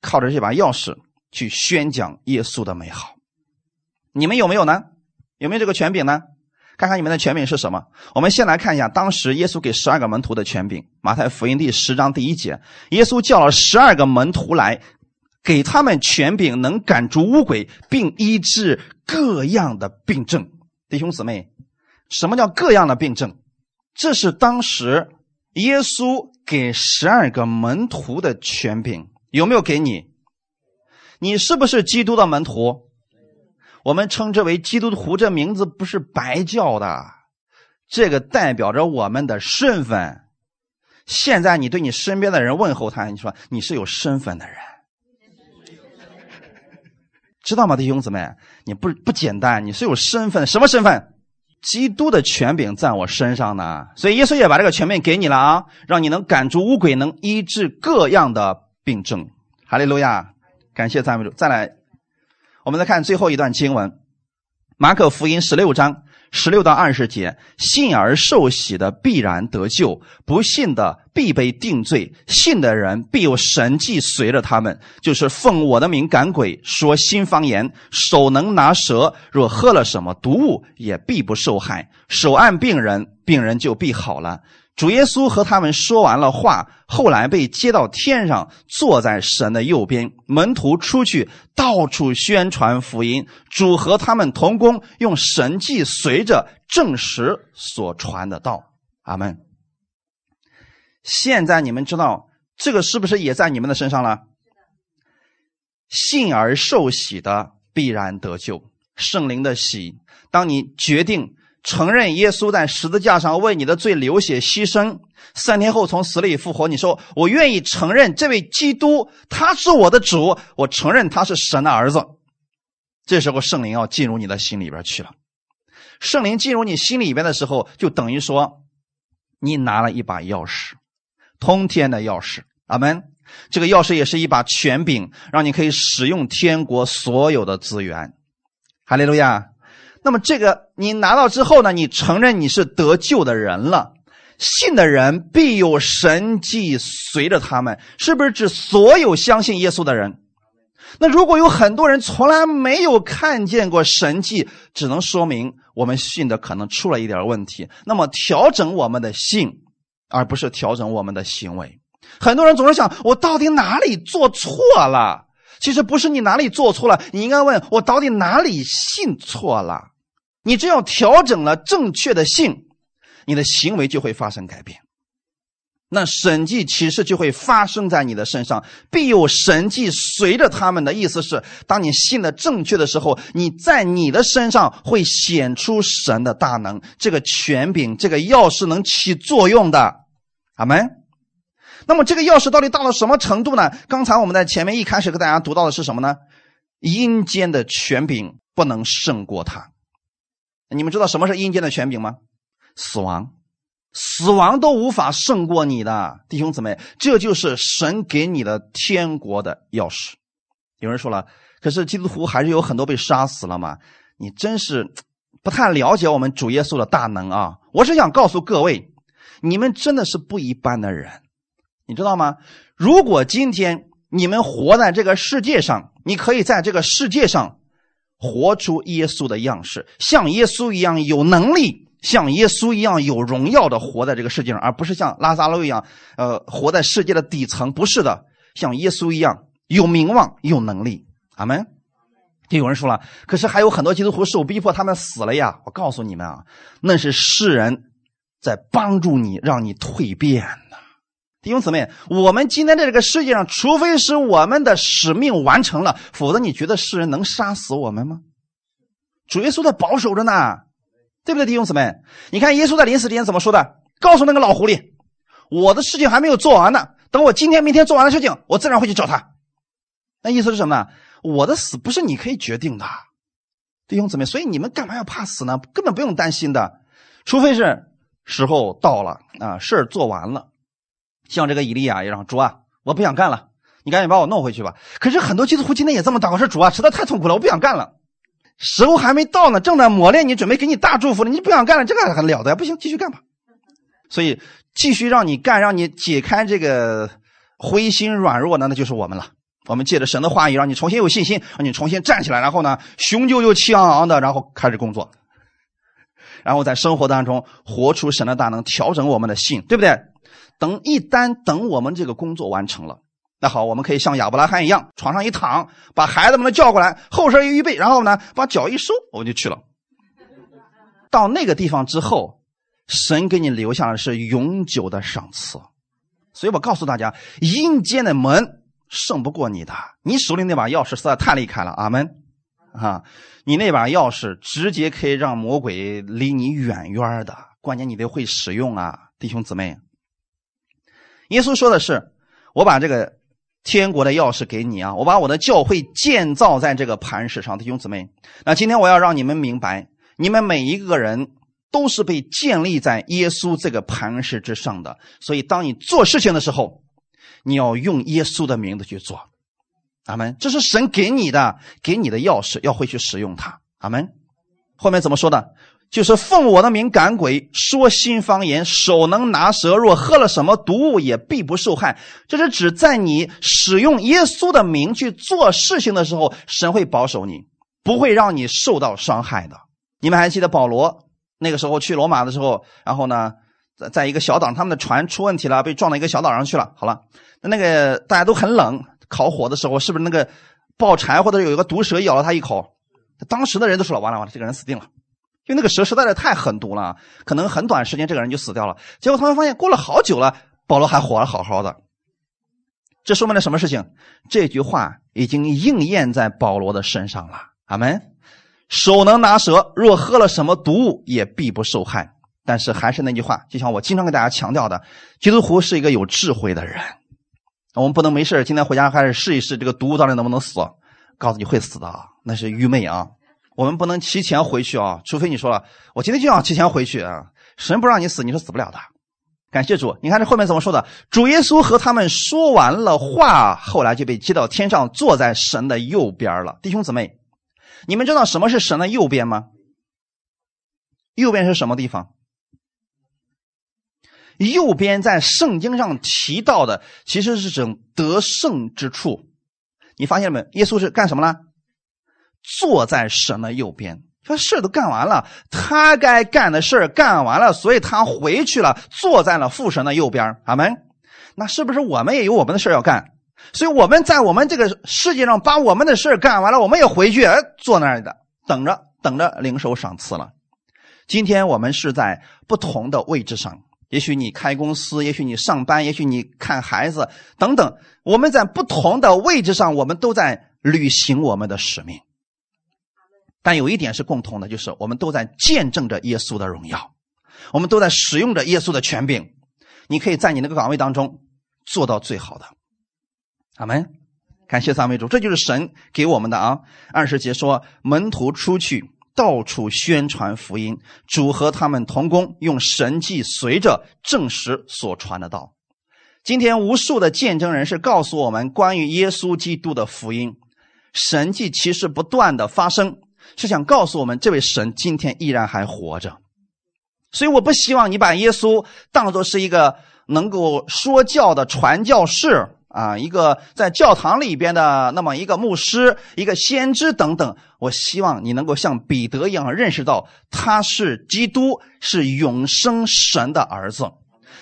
靠着这把钥匙去宣讲耶稣的美好。你们有没有呢？有没有这个权柄呢？看看你们的权柄是什么。我们先来看一下当时耶稣给十二个门徒的权柄。马太福音第十章第一节，耶稣叫了十二个门徒来。给他们权柄，能赶逐污鬼，并医治各样的病症。弟兄姊妹，什么叫各样的病症？这是当时耶稣给十二个门徒的权柄，有没有给你？你是不是基督的门徒？我们称之为基督徒，这名字不是白叫的，这个代表着我们的身份。现在你对你身边的人问候他，你说你是有身份的人。知道吗，弟兄姊妹？你不不简单，你是有身份，什么身份？基督的权柄在我身上呢，所以耶稣也把这个权柄给你了啊，让你能赶逐污鬼，能医治各样的病症。哈利路亚，感谢赞美主。再来，我们再看最后一段经文，《马可福音》十六章。十六到二十节，信而受洗的必然得救，不信的必被定罪。信的人必有神迹随着他们，就是奉我的名赶鬼，说新方言，手能拿蛇，若喝了什么毒物，也必不受害。手按病人，病人就必好了。主耶稣和他们说完了话，后来被接到天上，坐在神的右边。门徒出去，到处宣传福音。主和他们同工，用神迹随着证实所传的道。阿门。现在你们知道这个是不是也在你们的身上了？信而受洗的必然得救，圣灵的喜。当你决定。承认耶稣在十字架上为你的罪流血牺牲，三天后从死里复活。你说我愿意承认这位基督，他是我的主，我承认他是神的儿子。这时候圣灵要进入你的心里边去了。圣灵进入你心里边的时候，就等于说你拿了一把钥匙，通天的钥匙。阿门。这个钥匙也是一把权柄，让你可以使用天国所有的资源。哈利路亚。那么这个你拿到之后呢？你承认你是得救的人了，信的人必有神迹随着他们，是不是指所有相信耶稣的人？那如果有很多人从来没有看见过神迹，只能说明我们信的可能出了一点问题。那么调整我们的信，而不是调整我们的行为。很多人总是想：我到底哪里做错了？其实不是你哪里做错了，你应该问我到底哪里信错了。你只要调整了正确的性，你的行为就会发生改变，那神迹启示就会发生在你的身上，必有神迹随着他们的意思是，当你信的正确的时候，你在你的身上会显出神的大能，这个权柄，这个钥匙能起作用的，阿门。那么这个钥匙到底到了什么程度呢？刚才我们在前面一开始给大家读到的是什么呢？阴间的权柄不能胜过他。你们知道什么是阴间的权柄吗？死亡，死亡都无法胜过你的弟兄姊妹，这就是神给你的天国的钥匙。有人说了，可是基督徒还是有很多被杀死了嘛？你真是不太了解我们主耶稣的大能啊！我是想告诉各位，你们真的是不一般的人，你知道吗？如果今天你们活在这个世界上，你可以在这个世界上活出耶稣的样式，像耶稣一样有能力。像耶稣一样有荣耀的活在这个世界上，而不是像拉萨路一样，呃，活在世界的底层。不是的，像耶稣一样有名望、有能力。阿门。就有人说了，可是还有很多基督徒受逼迫，他们死了呀。我告诉你们啊，那是世人在帮助你，让你蜕变。弟兄姊妹，我们今天在这个世界上，除非是我们的使命完成了，否则你觉得世人能杀死我们吗？主耶稣在保守着呢。对不对，弟兄姊妹？你看耶稣在临死之前怎么说的？告诉那个老狐狸：“我的事情还没有做完呢，等我今天、明天做完的事情，我自然会去找他。”那意思是什么呢？我的死不是你可以决定的，弟兄姊妹。所以你们干嘛要怕死呢？根本不用担心的，除非是时候到了啊，事儿做完了。像这个以利亚也让主啊，我不想干了，你赶紧把我弄回去吧。可是很多基督徒今天也这么祷告说：“主啊，实在太痛苦了，我不想干了。”时候还没到呢，正在磨练你，准备给你大祝福呢。你不想干了，这个还了得呀？不行，继续干吧。所以继续让你干，让你解开这个灰心软弱的，那就是我们了。我们借着神的话语，让你重新有信心，让你重新站起来，然后呢，雄赳赳气昂昂的，然后开始工作，然后在生活当中活出神的大能，调整我们的性，对不对？等一旦等我们这个工作完成了。那好，我们可以像亚伯拉罕一样，床上一躺，把孩子们都叫过来，后身一预备，然后呢，把脚一收，我们就去了。到那个地方之后，神给你留下的是永久的赏赐。所以我告诉大家，阴间的门胜不过你的。你手里那把钥匙实在太厉害了，阿门啊！你那把钥匙直接可以让魔鬼离你远远的。关键你得会使用啊，弟兄姊妹。耶稣说的是：“我把这个。”天国的钥匙给你啊！我把我的教会建造在这个磐石上，弟兄姊妹。那今天我要让你们明白，你们每一个人都是被建立在耶稣这个磐石之上的。所以，当你做事情的时候，你要用耶稣的名字去做。阿门。这是神给你的，给你的钥匙，要会去使用它。阿门。后面怎么说的？就是奉我的名赶鬼，说新方言，手能拿蛇，若喝了什么毒物也必不受害。这是指在你使用耶稣的名去做事情的时候，神会保守你，不会让你受到伤害的。你们还记得保罗那个时候去罗马的时候，然后呢，在在一个小岛，他们的船出问题了，被撞到一个小岛上去了。好了，那那个大家都很冷，烤火的时候，是不是那个爆柴或者有一个毒蛇咬了他一口？当时的人都说了，完了完了，这个人死定了。因为那个蛇实在是太狠毒了，可能很短时间这个人就死掉了。结果他们发现过了好久了，保罗还活得好好的。这说明了什么事情？这句话已经应验在保罗的身上了。阿门。手能拿蛇，若喝了什么毒物也必不受害。但是还是那句话，就像我经常给大家强调的，基督徒是一个有智慧的人。我们不能没事今天回家还是试一试这个毒物到底能不能死。告诉你会死的，那是愚昧啊。我们不能提前回去啊，除非你说了，我今天就想提前回去啊。神不让你死，你是死不了的。感谢主，你看这后面怎么说的？主耶稣和他们说完了话，后来就被接到天上，坐在神的右边了。弟兄姊妹，你们知道什么是神的右边吗？右边是什么地方？右边在圣经上提到的，其实是指得胜之处。你发现没？耶稣是干什么呢？坐在神的右边，说事都干完了，他该干的事干完了，所以他回去了，坐在了父神的右边。阿门。那是不是我们也有我们的事要干？所以我们在我们这个世界上把我们的事干完了，我们也回去，哎，坐那里的，等着，等着领受赏赐了。今天我们是在不同的位置上，也许你开公司，也许你上班，也许你看孩子，等等，我们在不同的位置上，我们都在履行我们的使命。但有一点是共同的，就是我们都在见证着耶稣的荣耀，我们都在使用着耶稣的权柄。你可以在你那个岗位当中做到最好的。阿门。感谢三位主，这就是神给我们的啊。二十节说，门徒出去到处宣传福音，主和他们同工，用神迹随着证实所传的道。今天无数的见证人是告诉我们关于耶稣基督的福音，神迹其实不断的发生，是想告诉我们这位神今天依然还活着。所以我不希望你把耶稣当作是一个能够说教的传教士。啊，一个在教堂里边的那么一个牧师，一个先知等等。我希望你能够像彼得一样认识到，他是基督，是永生神的儿子。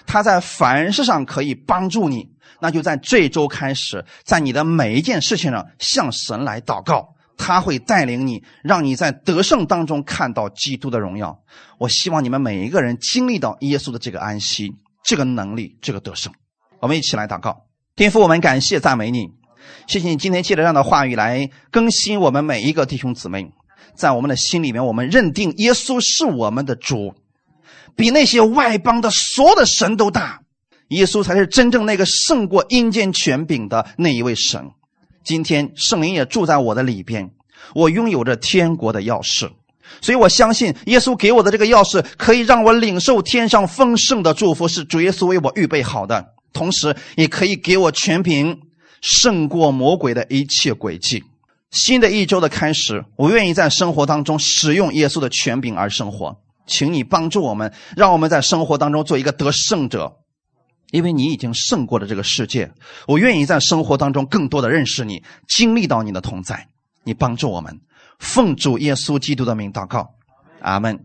他在凡事上可以帮助你，那就在这周开始，在你的每一件事情上向神来祷告，他会带领你，让你在得胜当中看到基督的荣耀。我希望你们每一个人经历到耶稣的这个安息、这个能力、这个得胜。我们一起来祷告。天父，我们感谢赞美你，谢谢你今天借着这样的话语来更新我们每一个弟兄姊妹，在我们的心里面，我们认定耶稣是我们的主，比那些外邦的所有的神都大，耶稣才是真正那个胜过阴间权柄的那一位神。今天圣灵也住在我的里边，我拥有着天国的钥匙，所以我相信耶稣给我的这个钥匙可以让我领受天上丰盛的祝福，是主耶稣为我预备好的。同时，也可以给我全凭胜过魔鬼的一切诡计。新的一周的开始，我愿意在生活当中使用耶稣的权柄而生活。请你帮助我们，让我们在生活当中做一个得胜者，因为你已经胜过了这个世界。我愿意在生活当中更多的认识你，经历到你的同在。你帮助我们，奉主耶稣基督的名祷告，阿门。